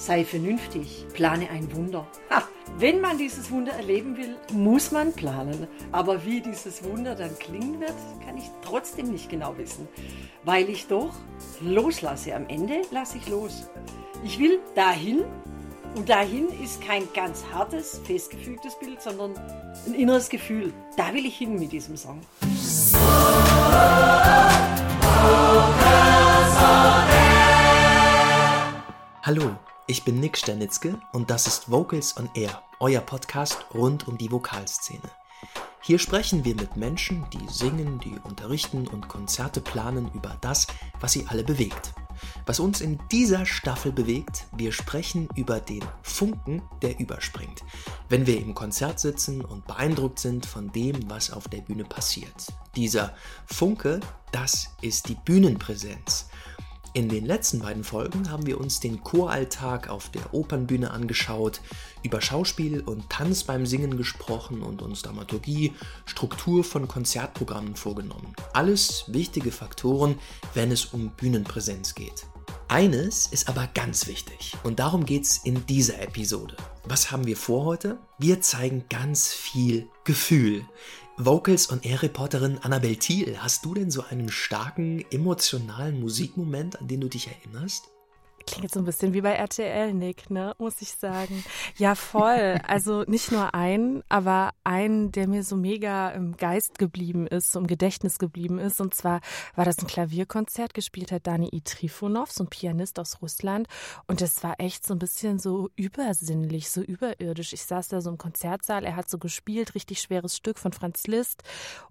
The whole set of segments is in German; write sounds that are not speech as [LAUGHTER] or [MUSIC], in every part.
sei vernünftig, plane ein Wunder. Ha, wenn man dieses Wunder erleben will, muss man planen. Aber wie dieses Wunder dann klingen wird, kann ich trotzdem nicht genau wissen, weil ich doch loslasse. Am Ende lasse ich los. Ich will dahin und dahin ist kein ganz hartes, festgefügtes Bild, sondern ein inneres Gefühl. Da will ich hin mit diesem Song. Hallo, ich bin Nick Sternitzke und das ist Vocals on Air, euer Podcast rund um die Vokalszene. Hier sprechen wir mit Menschen, die singen, die unterrichten und Konzerte planen über das, was sie alle bewegt. Was uns in dieser Staffel bewegt, wir sprechen über den Funken, der überspringt, wenn wir im Konzert sitzen und beeindruckt sind von dem, was auf der Bühne passiert. Dieser Funke, das ist die Bühnenpräsenz. In den letzten beiden Folgen haben wir uns den Choralltag auf der Opernbühne angeschaut, über Schauspiel und Tanz beim Singen gesprochen und uns Dramaturgie, Struktur von Konzertprogrammen vorgenommen. Alles wichtige Faktoren, wenn es um Bühnenpräsenz geht. Eines ist aber ganz wichtig und darum geht es in dieser Episode. Was haben wir vor heute? Wir zeigen ganz viel Gefühl. Vocals und Air-Reporterin Annabel Thiel, hast du denn so einen starken emotionalen Musikmoment, an den du dich erinnerst? Klingt jetzt so ein bisschen wie bei RTL, Nick, ne? Muss ich sagen. Ja, voll. Also nicht nur ein, aber ein, der mir so mega im Geist geblieben ist, so im Gedächtnis geblieben ist. Und zwar war das ein Klavierkonzert, gespielt hat Dani I. Trifonov, so ein Pianist aus Russland. Und das war echt so ein bisschen so übersinnlich, so überirdisch. Ich saß da so im Konzertsaal, er hat so gespielt, richtig schweres Stück von Franz Liszt.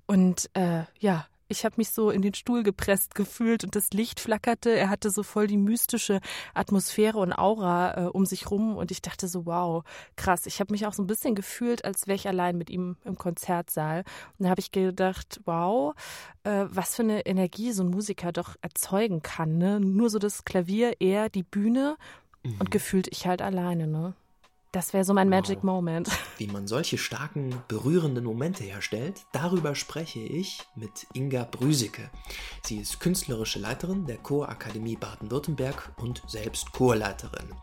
Und äh, ja, ich habe mich so in den Stuhl gepresst gefühlt und das Licht flackerte. Er hatte so voll die mystische Atmosphäre und Aura äh, um sich rum und ich dachte so, wow, krass. Ich habe mich auch so ein bisschen gefühlt, als wäre ich allein mit ihm im Konzertsaal. Und da habe ich gedacht, wow, äh, was für eine Energie so ein Musiker doch erzeugen kann. Ne? Nur so das Klavier, er, die Bühne mhm. und gefühlt ich halt alleine. Ne? Das wäre so mein wow. Magic Moment. [LAUGHS] Wie man solche starken, berührenden Momente herstellt, darüber spreche ich mit Inga Brüsicke. Sie ist künstlerische Leiterin der Chorakademie Baden-Württemberg und selbst Chorleiterin.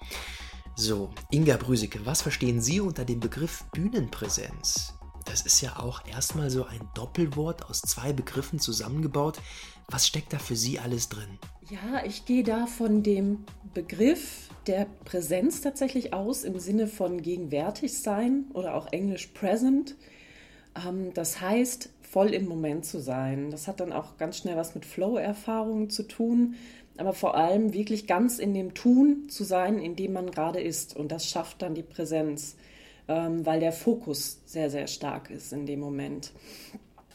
So, Inga Brüsicke, was verstehen Sie unter dem Begriff Bühnenpräsenz? Das ist ja auch erstmal so ein Doppelwort aus zwei Begriffen zusammengebaut. Was steckt da für Sie alles drin? Ja, ich gehe da von dem Begriff der Präsenz tatsächlich aus im Sinne von gegenwärtig sein oder auch englisch present. Ähm, das heißt, voll im Moment zu sein. Das hat dann auch ganz schnell was mit Flow-Erfahrungen zu tun, aber vor allem wirklich ganz in dem Tun zu sein, in dem man gerade ist. Und das schafft dann die Präsenz, ähm, weil der Fokus sehr, sehr stark ist in dem Moment.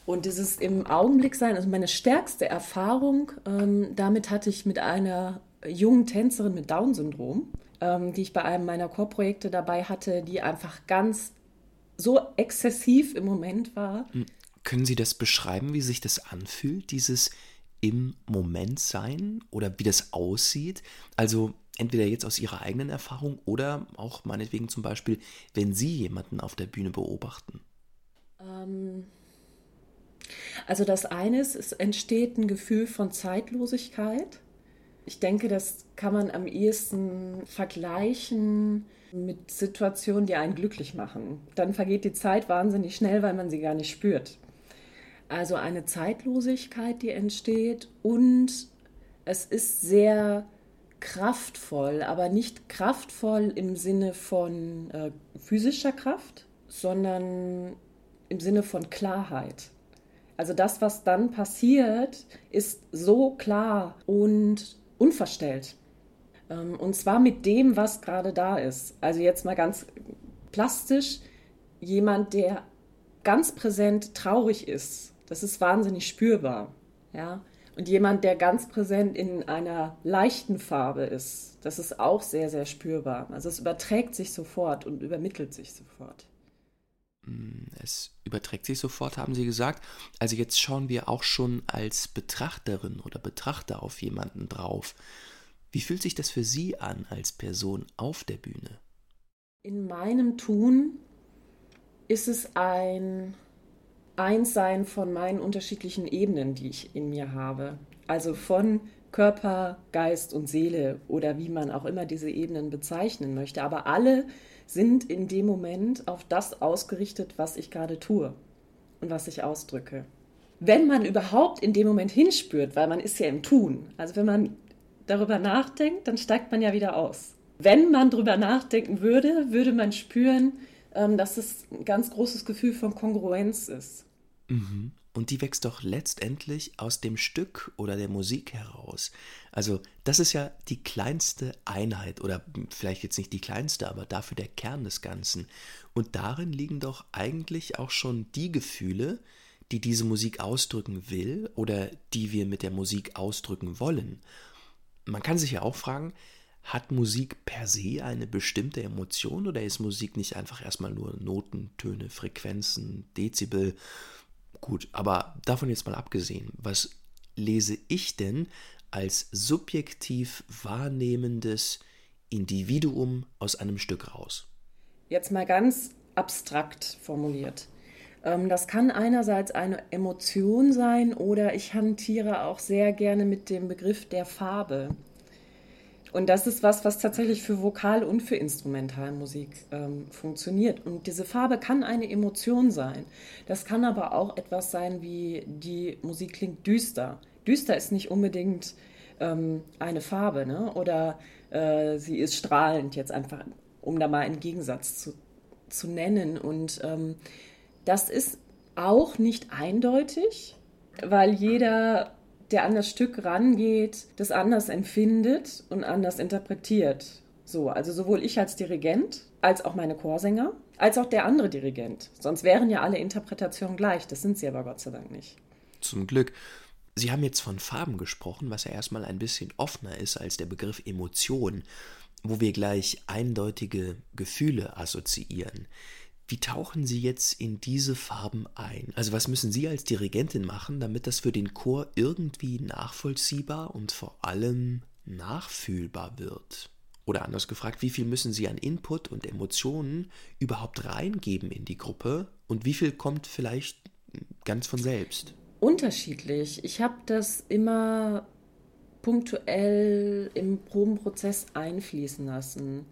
Und dieses im Augenblick sein, also meine stärkste Erfahrung, ähm, damit hatte ich mit einer jungen Tänzerin mit Down-Syndrom, ähm, die ich bei einem meiner Chorprojekte dabei hatte, die einfach ganz so exzessiv im Moment war. Hm. Können Sie das beschreiben, wie sich das anfühlt, dieses im Moment sein oder wie das aussieht? Also entweder jetzt aus Ihrer eigenen Erfahrung oder auch meinetwegen zum Beispiel, wenn Sie jemanden auf der Bühne beobachten. Ähm also das eine ist, es entsteht ein Gefühl von Zeitlosigkeit. Ich denke, das kann man am ehesten vergleichen mit Situationen, die einen glücklich machen. Dann vergeht die Zeit wahnsinnig schnell, weil man sie gar nicht spürt. Also eine Zeitlosigkeit, die entsteht und es ist sehr kraftvoll, aber nicht kraftvoll im Sinne von äh, physischer Kraft, sondern im Sinne von Klarheit. Also das, was dann passiert, ist so klar und unverstellt. Ähm, und zwar mit dem, was gerade da ist. Also jetzt mal ganz plastisch, jemand, der ganz präsent traurig ist, das ist wahnsinnig spürbar. Ja? Und jemand, der ganz präsent in einer leichten Farbe ist, das ist auch sehr, sehr spürbar. Also es überträgt sich sofort und übermittelt sich sofort. Mm, es überträgt sich sofort, haben Sie gesagt. Also jetzt schauen wir auch schon als Betrachterin oder Betrachter auf jemanden drauf. Wie fühlt sich das für Sie an als Person auf der Bühne? In meinem Tun ist es ein Einssein von meinen unterschiedlichen Ebenen, die ich in mir habe. Also von Körper, Geist und Seele oder wie man auch immer diese Ebenen bezeichnen möchte. Aber alle sind in dem Moment auf das ausgerichtet, was ich gerade tue und was ich ausdrücke. Wenn man überhaupt in dem Moment hinspürt, weil man ist ja im Tun, also wenn man darüber nachdenkt, dann steigt man ja wieder aus. Wenn man darüber nachdenken würde, würde man spüren, ähm, dass es ein ganz großes Gefühl von Kongruenz ist. Mhm. Und die wächst doch letztendlich aus dem Stück oder der Musik heraus. Also das ist ja die kleinste Einheit oder vielleicht jetzt nicht die kleinste, aber dafür der Kern des Ganzen. Und darin liegen doch eigentlich auch schon die Gefühle, die diese Musik ausdrücken will oder die wir mit der Musik ausdrücken wollen. Man kann sich ja auch fragen, hat Musik per se eine bestimmte Emotion oder ist Musik nicht einfach erstmal nur Noten, Töne, Frequenzen, Dezibel Gut, aber davon jetzt mal abgesehen, was lese ich denn als subjektiv wahrnehmendes Individuum aus einem Stück raus? Jetzt mal ganz abstrakt formuliert. Ähm, das kann einerseits eine Emotion sein oder ich hantiere auch sehr gerne mit dem Begriff der Farbe. Und das ist was, was tatsächlich für Vokal- und für Instrumentalmusik ähm, funktioniert. Und diese Farbe kann eine Emotion sein. Das kann aber auch etwas sein, wie die Musik klingt düster. Düster ist nicht unbedingt ähm, eine Farbe, ne? oder äh, sie ist strahlend, jetzt einfach, um da mal einen Gegensatz zu, zu nennen. Und ähm, das ist auch nicht eindeutig, weil jeder der an das Stück rangeht, das anders empfindet und anders interpretiert. So, also sowohl ich als Dirigent, als auch meine Chorsänger, als auch der andere Dirigent. Sonst wären ja alle Interpretationen gleich. Das sind sie aber Gott sei Dank nicht. Zum Glück. Sie haben jetzt von Farben gesprochen, was ja erstmal ein bisschen offener ist als der Begriff Emotion, wo wir gleich eindeutige Gefühle assoziieren. Wie tauchen Sie jetzt in diese Farben ein? Also was müssen Sie als Dirigentin machen, damit das für den Chor irgendwie nachvollziehbar und vor allem nachfühlbar wird? Oder anders gefragt, wie viel müssen Sie an Input und Emotionen überhaupt reingeben in die Gruppe und wie viel kommt vielleicht ganz von selbst? Unterschiedlich. Ich habe das immer punktuell im Probenprozess einfließen lassen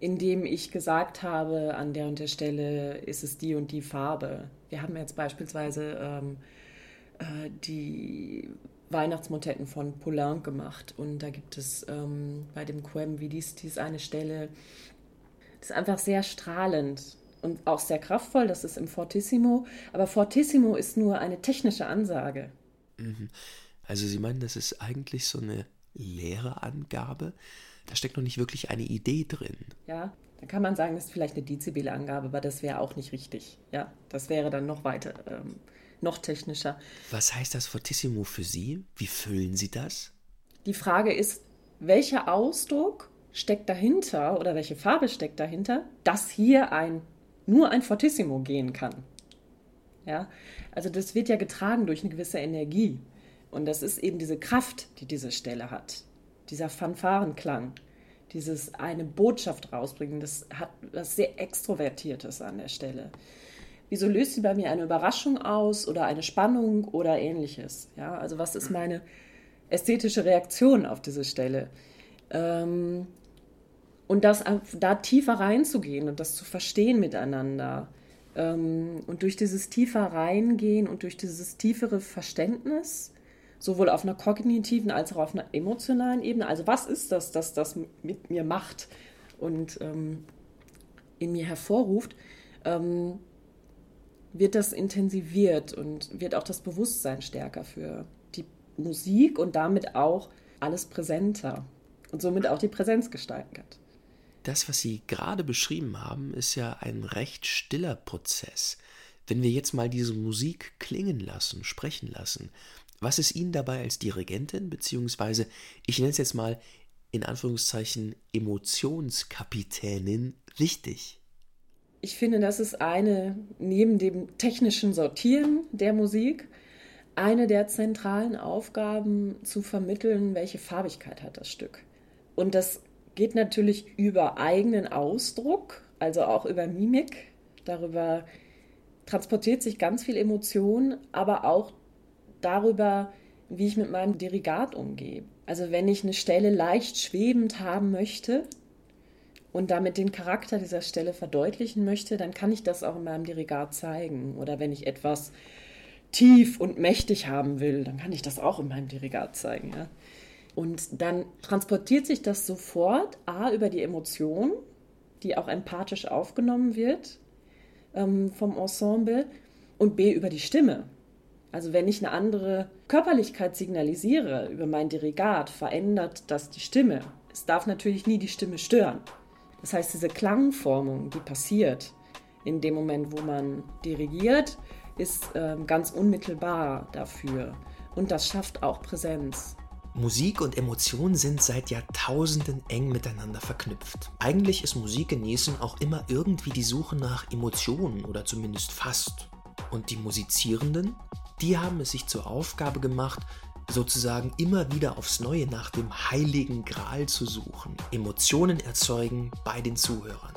indem ich gesagt habe, an der und der Stelle ist es die und die Farbe. Wir haben jetzt beispielsweise ähm, äh, die Weihnachtsmotetten von Poulain gemacht und da gibt es ähm, bei dem Quem Vidis dies eine Stelle, das ist einfach sehr strahlend und auch sehr kraftvoll, das ist im Fortissimo, aber Fortissimo ist nur eine technische Ansage. Mhm. Also Sie meinen, das ist eigentlich so eine leere Angabe? Da steckt noch nicht wirklich eine Idee drin. Ja, da kann man sagen, das ist vielleicht eine Dezibelangabe, aber das wäre auch nicht richtig. Ja, das wäre dann noch weiter, ähm, noch technischer. Was heißt das Fortissimo für Sie? Wie füllen Sie das? Die Frage ist, welcher Ausdruck steckt dahinter oder welche Farbe steckt dahinter, dass hier ein nur ein Fortissimo gehen kann. Ja, also das wird ja getragen durch eine gewisse Energie. Und das ist eben diese Kraft, die diese Stelle hat dieser Fanfarenklang, dieses eine Botschaft rausbringen, das hat was sehr Extrovertiertes an der Stelle. Wieso löst sie bei mir eine Überraschung aus oder eine Spannung oder ähnliches? Ja, also was ist meine ästhetische Reaktion auf diese Stelle? Ähm, und das, da tiefer reinzugehen und das zu verstehen miteinander. Ähm, und durch dieses tiefer reingehen und durch dieses tiefere Verständnis sowohl auf einer kognitiven als auch auf einer emotionalen Ebene. Also was ist das, das das mit mir macht und ähm, in mir hervorruft, ähm, wird das intensiviert und wird auch das Bewusstsein stärker für die Musik und damit auch alles präsenter und somit auch die Präsenz gesteigert. Das, was Sie gerade beschrieben haben, ist ja ein recht stiller Prozess. Wenn wir jetzt mal diese Musik klingen lassen, sprechen lassen, was ist Ihnen dabei als Dirigentin, beziehungsweise ich nenne es jetzt mal in Anführungszeichen Emotionskapitänin, wichtig? Ich finde, das ist eine, neben dem technischen Sortieren der Musik, eine der zentralen Aufgaben zu vermitteln, welche Farbigkeit hat das Stück. Und das geht natürlich über eigenen Ausdruck, also auch über Mimik. Darüber transportiert sich ganz viel Emotion, aber auch darüber, wie ich mit meinem Dirigat umgehe. Also wenn ich eine Stelle leicht schwebend haben möchte und damit den Charakter dieser Stelle verdeutlichen möchte, dann kann ich das auch in meinem Dirigat zeigen. Oder wenn ich etwas tief und mächtig haben will, dann kann ich das auch in meinem Dirigat zeigen. Ja? Und dann transportiert sich das sofort A über die Emotion, die auch empathisch aufgenommen wird ähm, vom Ensemble, und B über die Stimme. Also wenn ich eine andere Körperlichkeit signalisiere über mein Dirigat, verändert das die Stimme. Es darf natürlich nie die Stimme stören. Das heißt, diese Klangformung, die passiert in dem Moment, wo man dirigiert, ist äh, ganz unmittelbar dafür. Und das schafft auch Präsenz. Musik und Emotion sind seit Jahrtausenden eng miteinander verknüpft. Eigentlich ist Musik genießen auch immer irgendwie die Suche nach Emotionen oder zumindest fast. Und die Musizierenden die haben es sich zur Aufgabe gemacht, sozusagen immer wieder aufs Neue nach dem heiligen Gral zu suchen, Emotionen erzeugen bei den Zuhörern.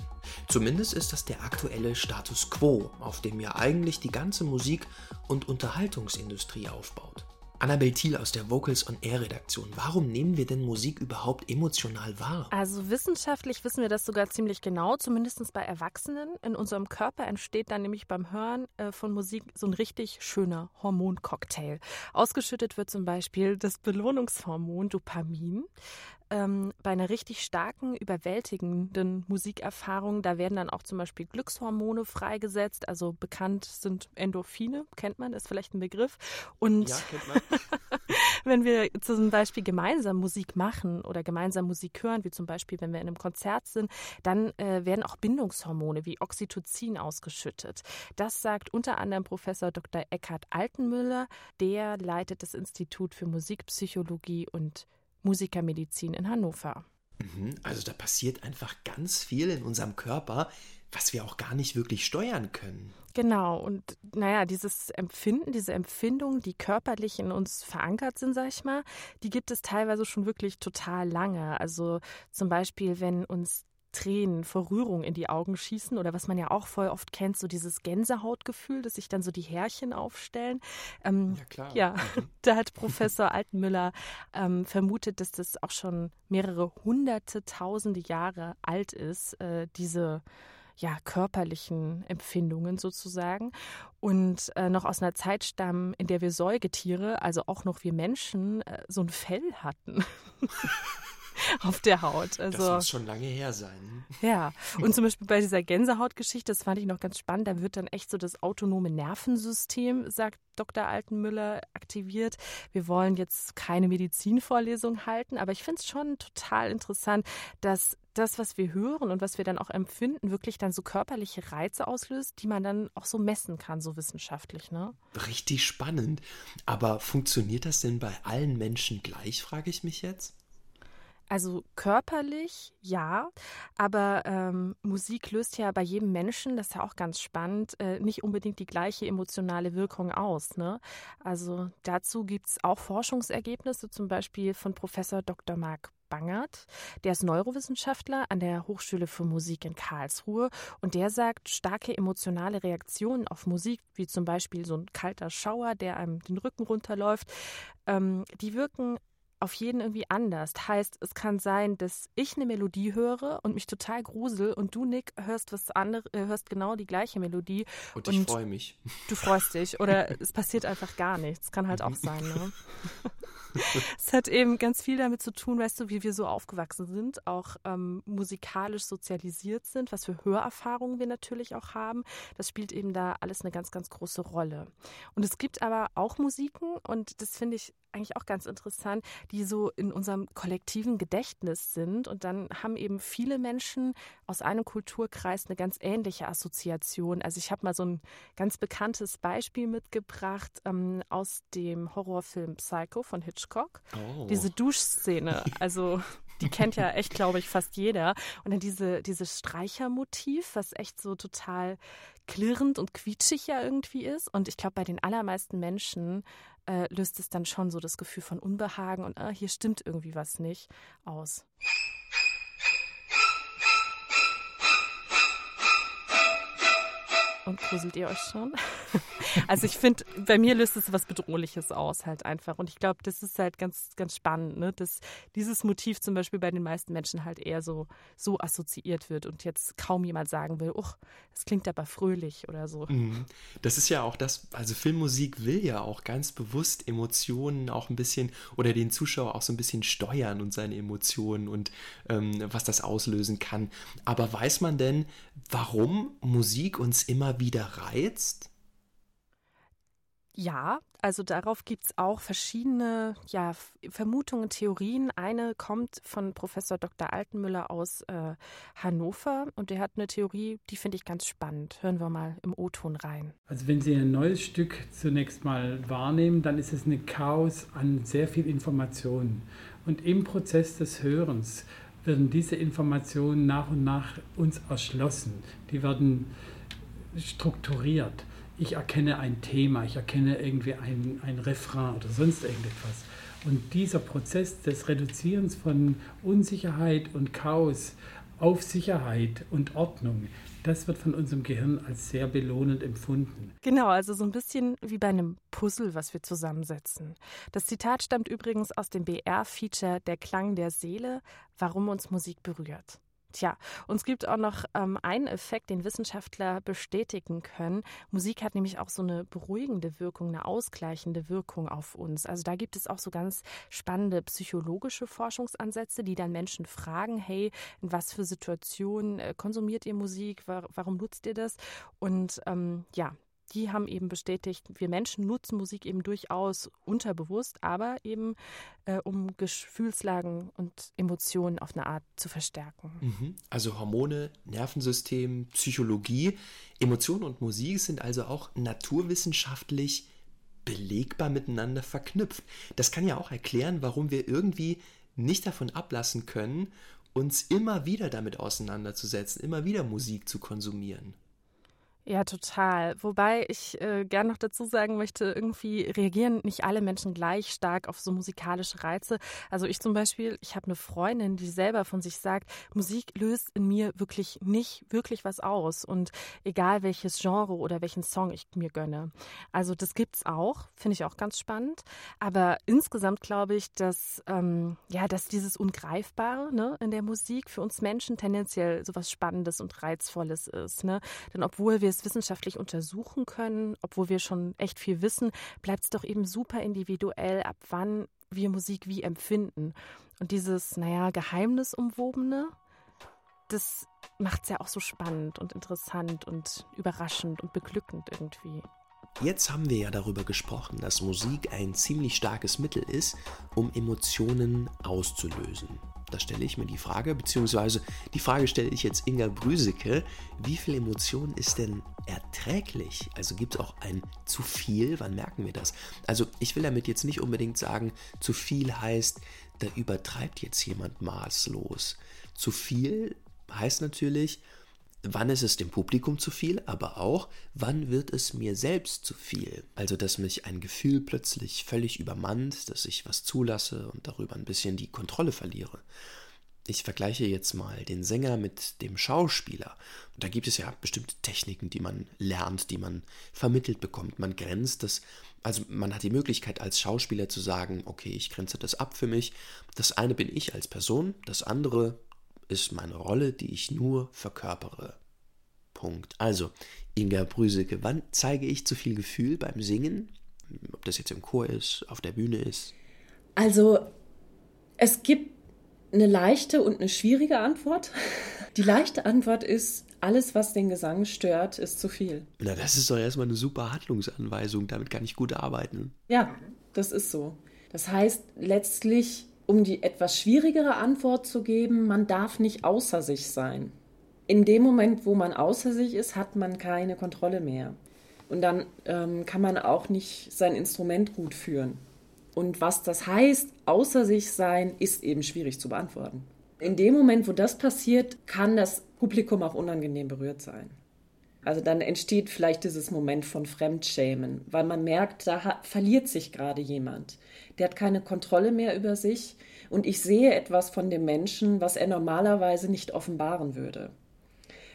Zumindest ist das der aktuelle Status quo, auf dem ja eigentlich die ganze Musik- und Unterhaltungsindustrie aufbaut. Annabel Thiel aus der Vocals on Air Redaktion. Warum nehmen wir denn Musik überhaupt emotional wahr? Also wissenschaftlich wissen wir das sogar ziemlich genau, zumindest bei Erwachsenen. In unserem Körper entsteht dann nämlich beim Hören äh, von Musik so ein richtig schöner Hormoncocktail. Ausgeschüttet wird zum Beispiel das Belohnungshormon Dopamin ähm, bei einer richtig starken, überwältigenden Musikerfahrung, da werden dann auch zum Beispiel Glückshormone freigesetzt. Also bekannt sind Endorphine, kennt man, ist vielleicht ein Begriff. Und ja, kennt man. [LAUGHS] wenn wir zum Beispiel gemeinsam Musik machen oder gemeinsam Musik hören, wie zum Beispiel, wenn wir in einem Konzert sind, dann äh, werden auch Bindungshormone wie Oxytocin ausgeschüttet. Das sagt unter anderem Professor Dr. Eckhard Altenmüller, der leitet das Institut für Musikpsychologie und Musikermedizin in Hannover. Mhm, also da passiert einfach ganz viel in unserem Körper, was wir auch gar nicht wirklich steuern können. Genau, und naja, dieses Empfinden, diese Empfindungen, die körperlich in uns verankert sind, sag ich mal, die gibt es teilweise schon wirklich total lange. Also zum Beispiel, wenn uns Tränen vor Rührung in die Augen schießen oder was man ja auch voll oft kennt, so dieses Gänsehautgefühl, dass sich dann so die Härchen aufstellen. Ähm, ja, klar. Ja, mhm. [LAUGHS] da hat Professor Altenmüller ähm, vermutet, dass das auch schon mehrere hunderte, tausende Jahre alt ist, äh, diese ja, körperlichen Empfindungen sozusagen und äh, noch aus einer Zeit stammen, in der wir Säugetiere, also auch noch wir Menschen, äh, so ein Fell hatten. [LAUGHS] [LAUGHS] auf der Haut. Also, das muss schon lange her sein. Ja, [LAUGHS] und zum Beispiel bei dieser Gänsehautgeschichte, das fand ich noch ganz spannend, da wird dann echt so das autonome Nervensystem, sagt Dr. Altenmüller, aktiviert. Wir wollen jetzt keine Medizinvorlesung halten, aber ich finde es schon total interessant, dass das, was wir hören und was wir dann auch empfinden, wirklich dann so körperliche Reize auslöst, die man dann auch so messen kann, so wissenschaftlich, ne? Richtig spannend. Aber funktioniert das denn bei allen Menschen gleich, frage ich mich jetzt? Also körperlich ja, aber ähm, Musik löst ja bei jedem Menschen, das ist ja auch ganz spannend, äh, nicht unbedingt die gleiche emotionale Wirkung aus. Ne? Also dazu gibt es auch Forschungsergebnisse, zum Beispiel von Professor Dr. Marc Bangert. Der ist Neurowissenschaftler an der Hochschule für Musik in Karlsruhe und der sagt, starke emotionale Reaktionen auf Musik, wie zum Beispiel so ein kalter Schauer, der einem den Rücken runterläuft, ähm, die wirken auf jeden irgendwie anders. Heißt, es kann sein, dass ich eine Melodie höre und mich total grusel und du, Nick, hörst was anderes, äh, hörst genau die gleiche Melodie. Und, und ich freue mich. Du freust dich. Oder es passiert einfach gar nichts. Kann halt auch sein, ne? [LAUGHS] es hat eben ganz viel damit zu tun, weißt du, wie wir so aufgewachsen sind, auch ähm, musikalisch sozialisiert sind, was für Hörerfahrungen wir natürlich auch haben. Das spielt eben da alles eine ganz, ganz große Rolle. Und es gibt aber auch Musiken, und das finde ich eigentlich auch ganz interessant, die so in unserem kollektiven Gedächtnis sind. Und dann haben eben viele Menschen aus einem Kulturkreis eine ganz ähnliche Assoziation. Also ich habe mal so ein ganz bekanntes Beispiel mitgebracht ähm, aus dem Horrorfilm Psycho von Hitchcock. Oh. Diese Duschszene. Also die kennt ja echt, glaube ich, fast jeder. Und dann diese, dieses Streichermotiv, was echt so total klirrend und quietschig ja irgendwie ist. Und ich glaube, bei den allermeisten Menschen äh, löst es dann schon so das Gefühl von Unbehagen und ah, hier stimmt irgendwie was nicht aus. Und gruselt ihr euch schon? [LAUGHS] also ich finde, bei mir löst es was Bedrohliches aus halt einfach. Und ich glaube, das ist halt ganz, ganz spannend, ne? dass dieses Motiv zum Beispiel bei den meisten Menschen halt eher so, so assoziiert wird und jetzt kaum jemand sagen will, uch, das klingt aber fröhlich oder so. Mhm. Das ist ja auch das, also Filmmusik will ja auch ganz bewusst Emotionen auch ein bisschen oder den Zuschauer auch so ein bisschen steuern und seine Emotionen und ähm, was das auslösen kann. Aber weiß man denn, warum Musik uns immer wieder reizt? Ja, also darauf gibt es auch verschiedene ja, Vermutungen, Theorien. Eine kommt von Professor Dr. Altenmüller aus äh, Hannover und der hat eine Theorie, die finde ich ganz spannend. Hören wir mal im O-Ton rein. Also wenn Sie ein neues Stück zunächst mal wahrnehmen, dann ist es ein Chaos an sehr viel Informationen. Und im Prozess des Hörens werden diese Informationen nach und nach uns erschlossen. Die werden strukturiert ich erkenne ein Thema, ich erkenne irgendwie ein, ein Refrain oder sonst irgendetwas. Und dieser Prozess des Reduzierens von Unsicherheit und Chaos auf Sicherheit und Ordnung, das wird von unserem Gehirn als sehr belohnend empfunden. Genau, also so ein bisschen wie bei einem Puzzle, was wir zusammensetzen. Das Zitat stammt übrigens aus dem BR-Feature Der Klang der Seele, warum uns Musik berührt. Tja, und es gibt auch noch ähm, einen Effekt, den Wissenschaftler bestätigen können. Musik hat nämlich auch so eine beruhigende Wirkung, eine ausgleichende Wirkung auf uns. Also da gibt es auch so ganz spannende psychologische Forschungsansätze, die dann Menschen fragen, hey, in was für Situationen äh, konsumiert ihr Musik, warum nutzt ihr das? Und ähm, ja, die haben eben bestätigt, wir Menschen nutzen Musik eben durchaus unterbewusst, aber eben äh, um Gefühlslagen und Emotionen auf eine Art zu verstärken. Mhm. Also Hormone, Nervensystem, Psychologie, Emotionen und Musik sind also auch naturwissenschaftlich belegbar miteinander verknüpft. Das kann ja auch erklären, warum wir irgendwie nicht davon ablassen können, uns immer wieder damit auseinanderzusetzen, immer wieder Musik zu konsumieren. Ja, total. Wobei ich äh, gern noch dazu sagen möchte, irgendwie reagieren nicht alle Menschen gleich stark auf so musikalische Reize. Also ich zum Beispiel, ich habe eine Freundin, die selber von sich sagt, Musik löst in mir wirklich nicht wirklich was aus. Und egal welches Genre oder welchen Song ich mir gönne. Also das gibt's auch, finde ich auch ganz spannend. Aber insgesamt glaube ich, dass ähm, ja, dass dieses Ungreifbare ne, in der Musik für uns Menschen tendenziell sowas Spannendes und Reizvolles ist. Ne? Denn obwohl wir es wissenschaftlich untersuchen können, obwohl wir schon echt viel wissen, bleibt es doch eben super individuell, ab wann wir Musik wie empfinden. Und dieses, naja, Geheimnisumwobene, das macht es ja auch so spannend und interessant und überraschend und beglückend irgendwie. Jetzt haben wir ja darüber gesprochen, dass Musik ein ziemlich starkes Mittel ist, um Emotionen auszulösen. Da stelle ich mir die Frage, beziehungsweise die Frage stelle ich jetzt Inga Brüseke, wie viel Emotion ist denn erträglich? Also gibt es auch ein zu viel? Wann merken wir das? Also ich will damit jetzt nicht unbedingt sagen, zu viel heißt, da übertreibt jetzt jemand maßlos. Zu viel heißt natürlich, wann ist es dem Publikum zu viel, aber auch, wann wird es mir selbst zu viel? Also, dass mich ein Gefühl plötzlich völlig übermannt, dass ich was zulasse und darüber ein bisschen die Kontrolle verliere. Ich vergleiche jetzt mal den Sänger mit dem Schauspieler. Da gibt es ja bestimmte Techniken, die man lernt, die man vermittelt bekommt. Man grenzt das, also man hat die Möglichkeit als Schauspieler zu sagen, okay, ich grenze das ab für mich. Das eine bin ich als Person, das andere ist meine Rolle, die ich nur verkörpere. Punkt. Also, Inga Brüseke, wann zeige ich zu viel Gefühl beim Singen? Ob das jetzt im Chor ist, auf der Bühne ist? Also, es gibt eine leichte und eine schwierige Antwort. [LAUGHS] Die leichte Antwort ist, alles, was den Gesang stört, ist zu viel. Na, das ist doch erstmal eine super Handlungsanweisung. Damit kann ich gut arbeiten. Ja, das ist so. Das heißt, letztlich um die etwas schwierigere Antwort zu geben, man darf nicht außer sich sein. In dem Moment, wo man außer sich ist, hat man keine Kontrolle mehr. Und dann ähm, kann man auch nicht sein Instrument gut führen. Und was das heißt, außer sich sein, ist eben schwierig zu beantworten. In dem Moment, wo das passiert, kann das Publikum auch unangenehm berührt sein. Also dann entsteht vielleicht dieses Moment von Fremdschämen, weil man merkt, da hat, verliert sich gerade jemand. Der hat keine Kontrolle mehr über sich und ich sehe etwas von dem Menschen, was er normalerweise nicht offenbaren würde.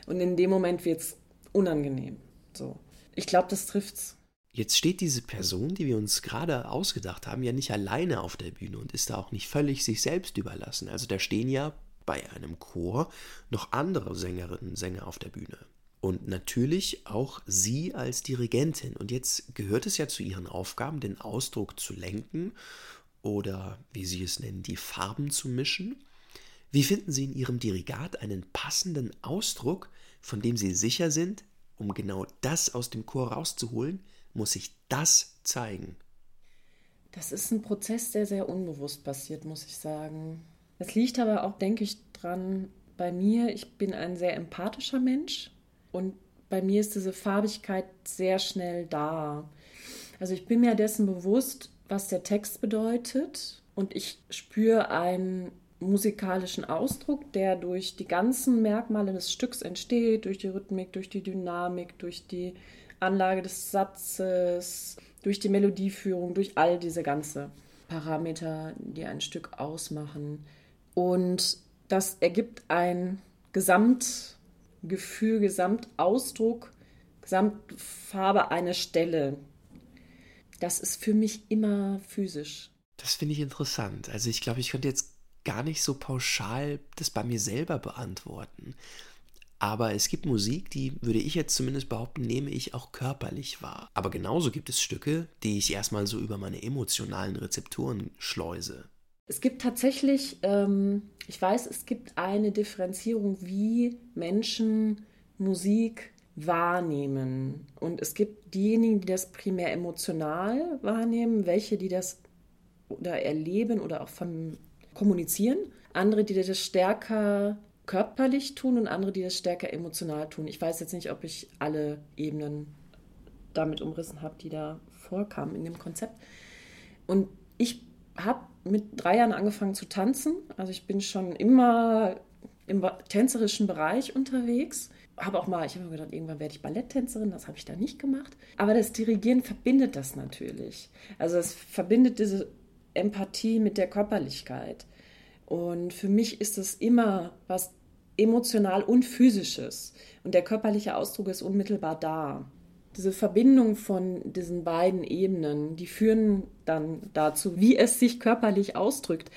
Und in dem Moment wird es unangenehm. So. Ich glaube, das trifft's. Jetzt steht diese Person, die wir uns gerade ausgedacht haben, ja nicht alleine auf der Bühne und ist da auch nicht völlig sich selbst überlassen. Also da stehen ja bei einem Chor noch andere Sängerinnen und Sänger auf der Bühne. Und natürlich auch sie als Dirigentin. Und jetzt gehört es ja zu ihren Aufgaben, den Ausdruck zu lenken oder, wie Sie es nennen, die Farben zu mischen. Wie finden Sie in Ihrem Dirigat einen passenden Ausdruck, von dem Sie sicher sind, um genau das aus dem Chor rauszuholen, muss sich das zeigen. Das ist ein Prozess, der sehr unbewusst passiert, muss ich sagen. Das liegt aber auch, denke ich, dran bei mir. Ich bin ein sehr empathischer Mensch und bei mir ist diese Farbigkeit sehr schnell da. Also ich bin mir dessen bewusst, was der Text bedeutet und ich spüre einen musikalischen Ausdruck, der durch die ganzen Merkmale des Stücks entsteht, durch die Rhythmik, durch die Dynamik, durch die Anlage des Satzes, durch die Melodieführung, durch all diese ganzen Parameter, die ein Stück ausmachen. Und das ergibt ein Gesamtgefühl, Gesamtausdruck, Gesamtfarbe einer Stelle. Das ist für mich immer physisch. Das finde ich interessant. Also ich glaube, ich könnte jetzt gar nicht so pauschal das bei mir selber beantworten. Aber es gibt Musik, die, würde ich jetzt zumindest behaupten, nehme ich auch körperlich wahr. Aber genauso gibt es Stücke, die ich erstmal so über meine emotionalen Rezeptoren schleuse. Es gibt tatsächlich, ähm, ich weiß, es gibt eine Differenzierung, wie Menschen Musik wahrnehmen. Und es gibt diejenigen, die das primär emotional wahrnehmen, welche, die das oder erleben oder auch vom kommunizieren, andere, die das stärker körperlich tun und andere, die das stärker emotional tun. Ich weiß jetzt nicht, ob ich alle Ebenen damit umrissen habe, die da vorkamen in dem Konzept. Und ich habe mit drei Jahren angefangen zu tanzen. Also ich bin schon immer im tänzerischen Bereich unterwegs. Habe auch mal, ich habe mir gedacht, irgendwann werde ich Balletttänzerin, das habe ich da nicht gemacht. Aber das Dirigieren verbindet das natürlich. Also es verbindet diese Empathie mit der Körperlichkeit. Und für mich ist es immer was emotional und physisches. Und der körperliche Ausdruck ist unmittelbar da. Diese Verbindung von diesen beiden Ebenen, die führen dann dazu, wie es sich körperlich ausdrückt.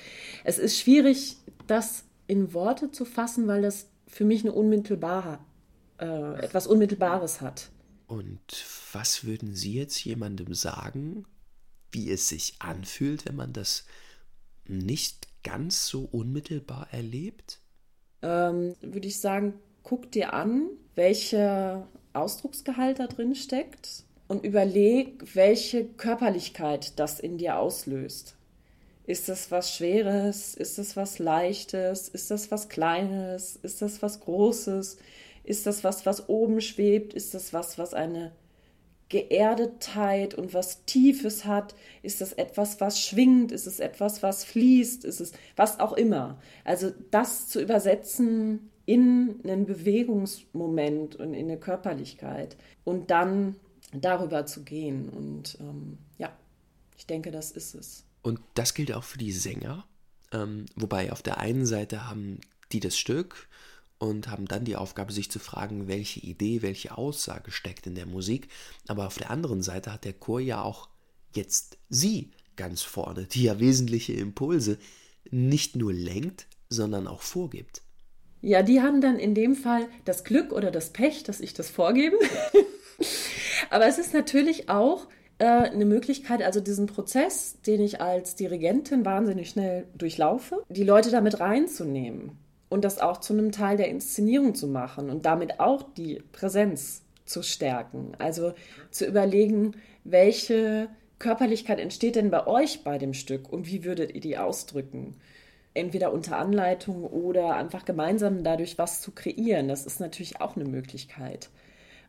Es ist schwierig, das in Worte zu fassen, weil das für mich eine unmittelbare, äh, etwas Unmittelbares hat. Und was würden Sie jetzt jemandem sagen, wie es sich anfühlt, wenn man das nicht ganz so unmittelbar erlebt? Ähm, würde ich sagen, guck dir an, welcher Ausdrucksgehalt da drin steckt und überleg, welche Körperlichkeit das in dir auslöst. Ist das was Schweres? Ist das was Leichtes? Ist das was Kleines? Ist das was Großes? Ist das was, was oben schwebt? Ist das was, was eine Geerdetheit und was Tiefes hat? Ist es etwas, was schwingt? Ist es etwas, was fließt? Ist es was auch immer? Also das zu übersetzen in einen Bewegungsmoment und in eine Körperlichkeit und dann darüber zu gehen. Und ähm, ja, ich denke, das ist es. Und das gilt auch für die Sänger. Ähm, wobei auf der einen Seite haben die das Stück und haben dann die Aufgabe, sich zu fragen, welche Idee, welche Aussage steckt in der Musik. Aber auf der anderen Seite hat der Chor ja auch jetzt sie ganz vorne, die ja wesentliche Impulse nicht nur lenkt, sondern auch vorgibt. Ja, die haben dann in dem Fall das Glück oder das Pech, dass ich das vorgebe. [LAUGHS] Aber es ist natürlich auch äh, eine Möglichkeit, also diesen Prozess, den ich als Dirigentin wahnsinnig schnell durchlaufe, die Leute damit reinzunehmen und das auch zu einem Teil der Inszenierung zu machen und damit auch die Präsenz zu stärken. Also zu überlegen, welche Körperlichkeit entsteht denn bei euch bei dem Stück und wie würdet ihr die ausdrücken? Entweder unter Anleitung oder einfach gemeinsam dadurch was zu kreieren. Das ist natürlich auch eine Möglichkeit.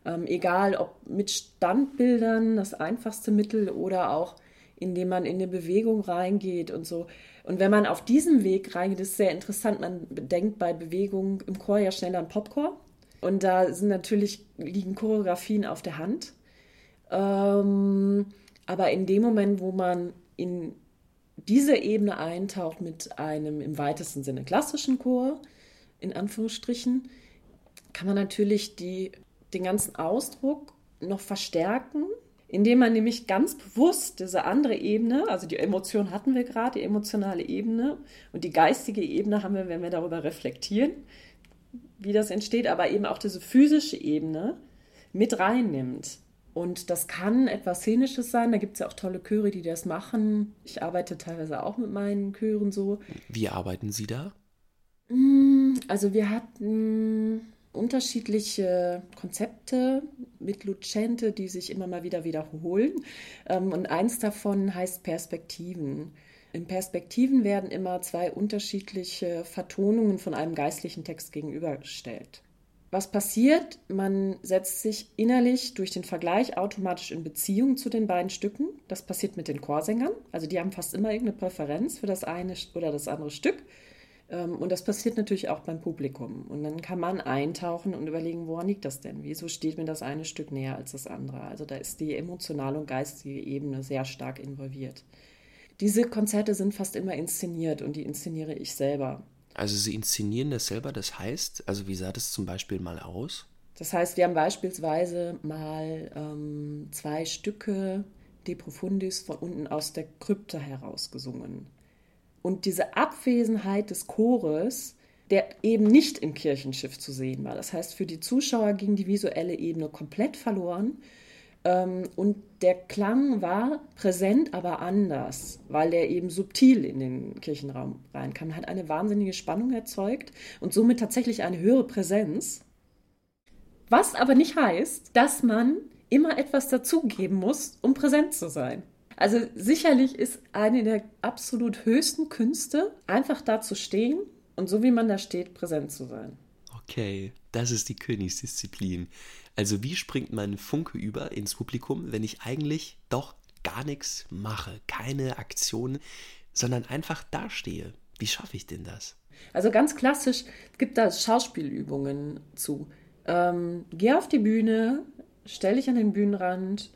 Ähm, egal ob mit Standbildern, das einfachste Mittel, oder auch indem man in eine Bewegung reingeht und so. Und wenn man auf diesem Weg reingeht, ist sehr interessant. Man denkt bei Bewegung im Chor ja schnell an Popcorn. Und da sind natürlich, liegen Choreografien auf der Hand. Ähm, aber in dem Moment, wo man in diese Ebene eintaucht mit einem im weitesten Sinne klassischen Chor, in Anführungsstrichen, kann man natürlich die, den ganzen Ausdruck noch verstärken, indem man nämlich ganz bewusst diese andere Ebene, also die Emotion hatten wir gerade, die emotionale Ebene und die geistige Ebene haben wir, wenn wir darüber reflektieren, wie das entsteht, aber eben auch diese physische Ebene mit reinnimmt. Und das kann etwas Szenisches sein. Da gibt es ja auch tolle Chöre, die das machen. Ich arbeite teilweise auch mit meinen Chören so. Wie arbeiten Sie da? Mm, also wir hatten unterschiedliche Konzepte mit Lucente, die sich immer mal wieder wiederholen. Ähm, und eins davon heißt Perspektiven. In Perspektiven werden immer zwei unterschiedliche Vertonungen von einem geistlichen Text gegenübergestellt. Was passiert? Man setzt sich innerlich durch den Vergleich automatisch in Beziehung zu den beiden Stücken. Das passiert mit den Chorsängern. Also die haben fast immer irgendeine Präferenz für das eine oder das andere Stück. Ähm, und das passiert natürlich auch beim Publikum. Und dann kann man eintauchen und überlegen, woran liegt das denn? Wieso steht mir das eine Stück näher als das andere? Also da ist die emotionale und geistige Ebene sehr stark involviert. Diese Konzerte sind fast immer inszeniert und die inszeniere ich selber. Also Sie inszenieren das selber, das heißt, also wie sah das zum Beispiel mal aus? Das heißt, wir haben beispielsweise mal ähm, zwei Stücke De Profundis von unten aus der Krypta herausgesungen. Und diese Abwesenheit des Chores, der eben nicht im Kirchenschiff zu sehen war. Das heißt, für die Zuschauer ging die visuelle Ebene komplett verloren. Ähm, und der Klang war präsent, aber anders, weil der eben subtil in den Kirchenraum reinkam. Hat eine wahnsinnige Spannung erzeugt und somit tatsächlich eine höhere Präsenz. Was aber nicht heißt, dass man immer etwas dazugeben muss, um präsent zu sein. Also sicherlich ist eine der absolut höchsten Künste, einfach da zu stehen und so wie man da steht, präsent zu sein. Okay, das ist die Königsdisziplin. Also wie springt mein Funke über ins Publikum, wenn ich eigentlich doch gar nichts mache, keine Aktion, sondern einfach dastehe? Wie schaffe ich denn das? Also ganz klassisch gibt da Schauspielübungen zu. Ähm, geh auf die Bühne, stell dich an den Bühnenrand,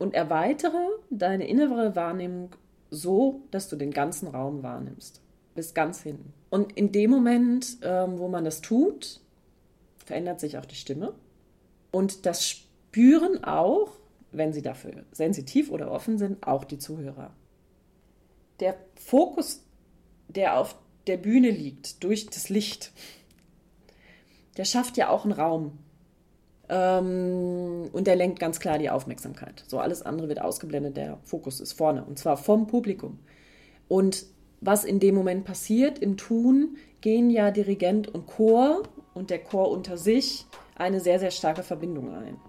und erweitere deine innere Wahrnehmung so, dass du den ganzen Raum wahrnimmst. Bis ganz hin. Und in dem Moment, ähm, wo man das tut, verändert sich auch die Stimme. Und das spüren auch, wenn sie dafür sensitiv oder offen sind, auch die Zuhörer. Der Fokus, der auf der Bühne liegt, durch das Licht, der schafft ja auch einen Raum. Ähm, und der lenkt ganz klar die Aufmerksamkeit. So alles andere wird ausgeblendet, der Fokus ist vorne und zwar vom Publikum. Und was in dem Moment passiert im Tun, gehen ja Dirigent und Chor und der Chor unter sich eine sehr, sehr starke Verbindung ein.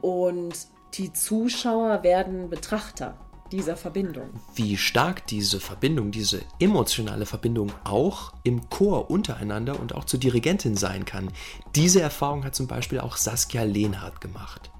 Und die Zuschauer werden Betrachter dieser Verbindung. Wie stark diese Verbindung, diese emotionale Verbindung auch im Chor untereinander und auch zur Dirigentin sein kann. Diese Erfahrung hat zum Beispiel auch Saskia Lehnhardt gemacht.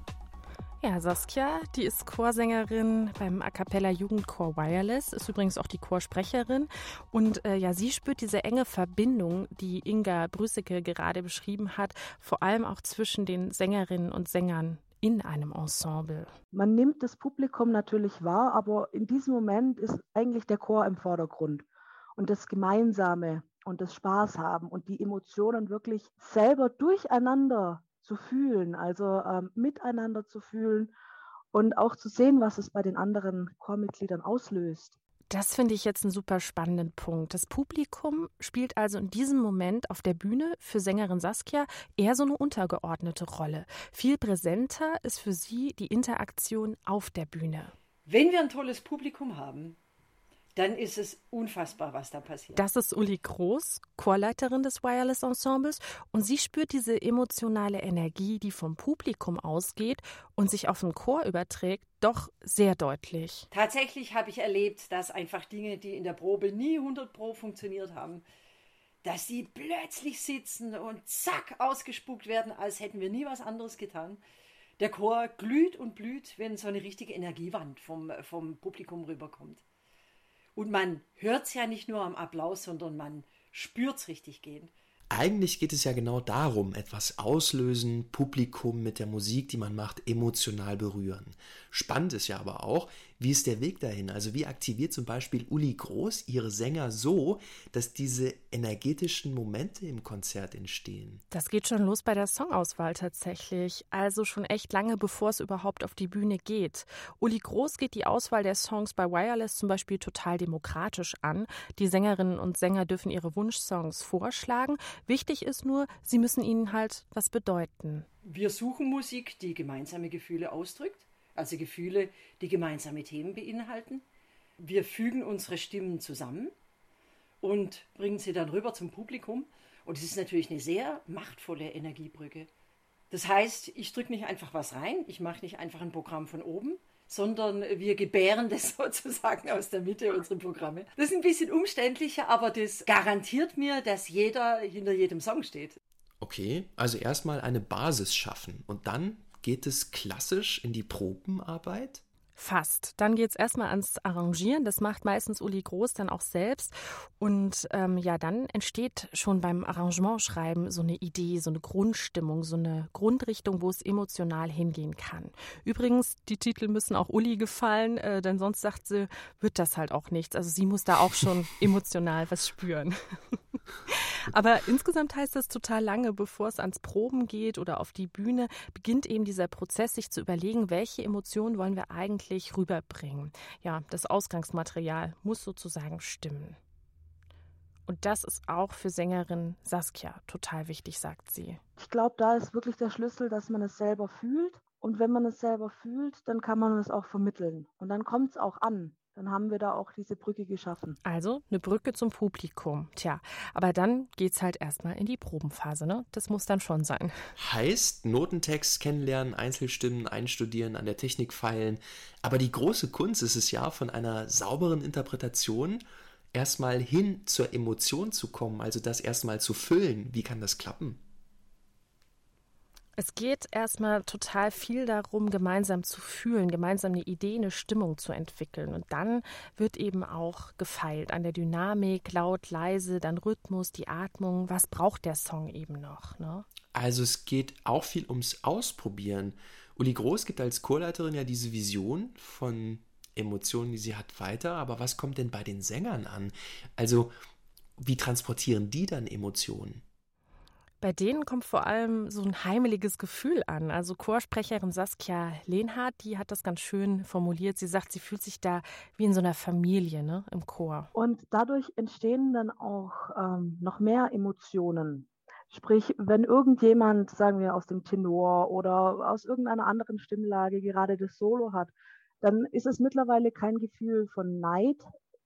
Ja, Saskia, die ist Chorsängerin beim A Cappella Jugendchor Wireless, ist übrigens auch die Chorsprecherin. Und äh, ja, sie spürt diese enge Verbindung, die Inga Brüsecke gerade beschrieben hat, vor allem auch zwischen den Sängerinnen und Sängern in einem Ensemble? Man nimmt das Publikum natürlich wahr, aber in diesem Moment ist eigentlich der Chor im Vordergrund und das Gemeinsame und das Spaß haben und die Emotionen wirklich selber durcheinander zu fühlen, also ähm, miteinander zu fühlen und auch zu sehen, was es bei den anderen Chormitgliedern auslöst. Das finde ich jetzt einen super spannenden Punkt. Das Publikum spielt also in diesem Moment auf der Bühne für Sängerin Saskia eher so eine untergeordnete Rolle. Viel präsenter ist für sie die Interaktion auf der Bühne. Wenn wir ein tolles Publikum haben, dann ist es unfassbar, was da passiert. Das ist Uli Groß, Chorleiterin des Wireless Ensembles, und sie spürt diese emotionale Energie, die vom Publikum ausgeht und sich auf den Chor überträgt, doch sehr deutlich. Tatsächlich habe ich erlebt, dass einfach Dinge, die in der Probe nie 100 Pro funktioniert haben, dass sie plötzlich sitzen und zack ausgespuckt werden, als hätten wir nie was anderes getan. Der Chor glüht und blüht, wenn so eine richtige Energiewand vom, vom Publikum rüberkommt. Und man hört es ja nicht nur am Applaus, sondern man spürt es richtig gehen. Eigentlich geht es ja genau darum, etwas auslösen, Publikum mit der Musik, die man macht, emotional berühren. Spannend ist ja aber auch, Wie ist der Weg dahin? Also wie aktiviert zum Beispiel Uli Groß ihre Sänger so, dass diese energetischen Momente im Konzert entstehen? Das geht schon los bei der Songauswahl tatsächlich. Also schon echt lange bevor es überhaupt auf die Bühne geht. Uli Groß geht die Auswahl der Songs bei Wireless zum Beispiel total demokratisch an. Die Sängerinnen und Sänger dürfen ihre Wunschsongs vorschlagen. Wichtig ist nur, sie müssen ihnen halt was bedeuten. Wir suchen Musik, die gemeinsame Gefühle ausdrückt also Gefühle, die gemeinsame Themen beinhalten. Wir fügen unsere Stimmen zusammen und bringen sie dann rüber zum Publikum. Und es ist natürlich eine sehr machtvolle Energiebrücke. Das heißt, ich drücke nicht einfach was rein, ich mache nicht einfach ein Programm von oben, sondern wir gebären das [LAUGHS] sozusagen aus der Mitte unserer Programme. Das ist ein bisschen umständlicher, aber das garantiert mir, dass jeder hinter jedem Song steht. Okay, also erstmal eine Basis schaffen und dann Geht es klassisch in die Probenarbeit? Fast. Dann geht es erstmal ans Arrangieren. Das macht meistens Uli Groß dann auch selbst. Und ähm, ja, dann entsteht schon beim Arrangementschreiben so eine Idee, so eine Grundstimmung, so eine Grundrichtung, wo es emotional hingehen kann. Übrigens, die Titel müssen auch Uli gefallen, äh, denn sonst sagt sie, wird das halt auch nichts. Also sie muss da auch schon [LAUGHS] emotional was spüren. [LAUGHS] Aber insgesamt heißt das total lange, bevor es ans Proben geht oder auf die Bühne, beginnt eben dieser Prozess, sich zu überlegen, welche Emotionen wollen wir eigentlich rüberbringen. Ja, das Ausgangsmaterial muss sozusagen stimmen. Und das ist auch für Sängerin Saskia total wichtig, sagt sie. Ich glaube, da ist wirklich der Schlüssel, dass man es selber fühlt. Und wenn man es selber fühlt, dann kann man es auch vermitteln. Und dann kommt es auch an dann haben wir da auch diese Brücke geschaffen. Also eine Brücke zum Publikum. Tja, aber dann geht es halt erstmal in die Probenphase, ne? Das muss dann schon sein. Heißt, Notentext kennenlernen, Einzelstimmen einstudieren, an der Technik feilen. Aber die große Kunst ist es ja, von einer sauberen Interpretation erstmal hin zur Emotion zu kommen, also das erstmal zu füllen. Wie kann das klappen? Es geht erstmal total viel darum, gemeinsam zu fühlen, gemeinsam eine Idee, eine Stimmung zu entwickeln. Und dann wird eben auch gefeilt an der Dynamik, laut, leise, dann Rhythmus, die Atmung. Was braucht der Song eben noch? Ne? Also es geht auch viel ums Ausprobieren. Uli Groß gibt als Chorleiterin ja diese Vision von Emotionen, die sie hat, weiter. Aber was kommt denn bei den Sängern an? Also wie transportieren die dann Emotionen? Bei denen kommt vor allem so ein heimeliges Gefühl an. Also Chorsprecherin Saskia Lehnhardt, die hat das ganz schön formuliert. Sie sagt, sie fühlt sich da wie in so einer Familie ne, im Chor. Und dadurch entstehen dann auch ähm, noch mehr Emotionen. Sprich, wenn irgendjemand, sagen wir aus dem Tenor oder aus irgendeiner anderen Stimmlage gerade das Solo hat, dann ist es mittlerweile kein Gefühl von Neid,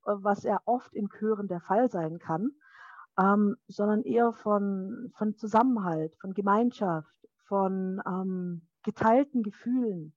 äh, was ja oft in Chören der Fall sein kann, ähm, sondern eher von, von Zusammenhalt, von Gemeinschaft, von ähm, geteilten Gefühlen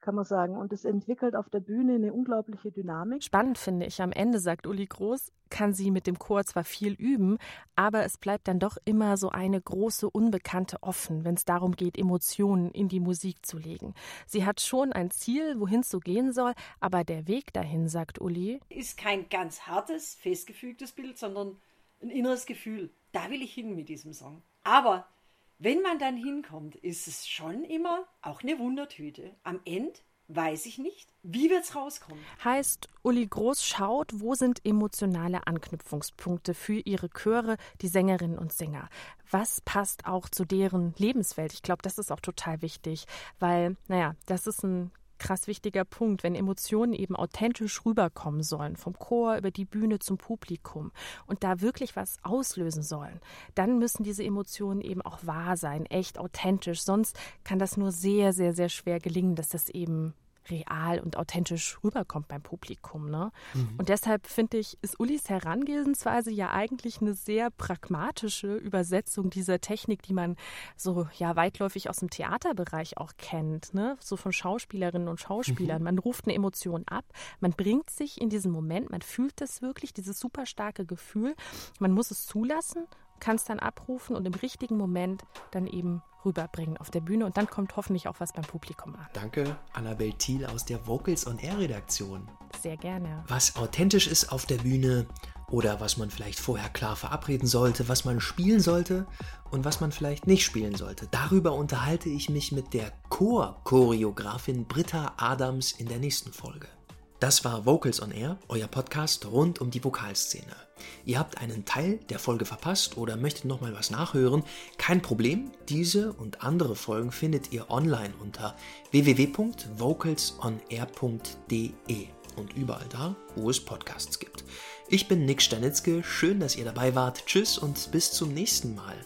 kann man sagen. Und es entwickelt auf der Bühne eine unglaubliche Dynamik. Spannend finde ich. Am Ende, sagt Uli Groß, kann sie mit dem Chor zwar viel üben, aber es bleibt dann doch immer so eine große Unbekannte offen, wenn es darum geht, Emotionen in die Musik zu legen. Sie hat schon ein Ziel, wohin es so gehen soll, aber der Weg dahin, sagt Uli, ist kein ganz hartes, festgefügtes Bild, sondern ein inneres Gefühl. Da will ich hin mit diesem Song. Aber wenn man dann hinkommt, ist es schon immer auch eine Wundertüte. Am Ende weiß ich nicht, wie wird es rauskommen. Heißt, Uli Groß schaut, wo sind emotionale Anknüpfungspunkte für ihre Chöre, die Sängerinnen und Sänger. Was passt auch zu deren Lebenswelt? Ich glaube, das ist auch total wichtig, weil, naja, das ist ein krass wichtiger Punkt, wenn Emotionen eben authentisch rüberkommen sollen, vom Chor über die Bühne zum Publikum und da wirklich was auslösen sollen, dann müssen diese Emotionen eben auch wahr sein, echt authentisch. Sonst kann das nur sehr, sehr, sehr schwer gelingen, dass das eben real und authentisch rüberkommt beim Publikum. Ne? Mhm. Und deshalb finde ich, ist Ulis Herangehensweise ja eigentlich eine sehr pragmatische Übersetzung dieser Technik, die man so ja weitläufig aus dem Theaterbereich auch kennt, ne? so von Schauspielerinnen und Schauspielern. Mhm. Man ruft eine Emotion ab, man bringt sich in diesen Moment, man fühlt das wirklich, dieses super starke Gefühl, man muss es zulassen kann es dann abrufen und im richtigen Moment dann eben rüberbringen auf der Bühne und dann kommt hoffentlich auch was beim Publikum an. Danke, Annabel Thiel aus der Vocals on Air Redaktion. Sehr gerne. Was authentisch ist auf der Bühne oder was man vielleicht vorher klar verabreden sollte, was man spielen sollte und was man vielleicht nicht spielen sollte. Darüber unterhalte ich mich mit der Chor-Choreografin Britta Adams in der nächsten Folge. Das war Vocals on Air, euer Podcast rund um die Vokalszene. Ihr habt einen Teil der Folge verpasst oder möchtet nochmal was nachhören? Kein Problem, diese und andere Folgen findet ihr online unter www.vocalsonair.de und überall da, wo es Podcasts gibt. Ich bin Nick Stanitzke, schön, dass ihr dabei wart. Tschüss und bis zum nächsten Mal.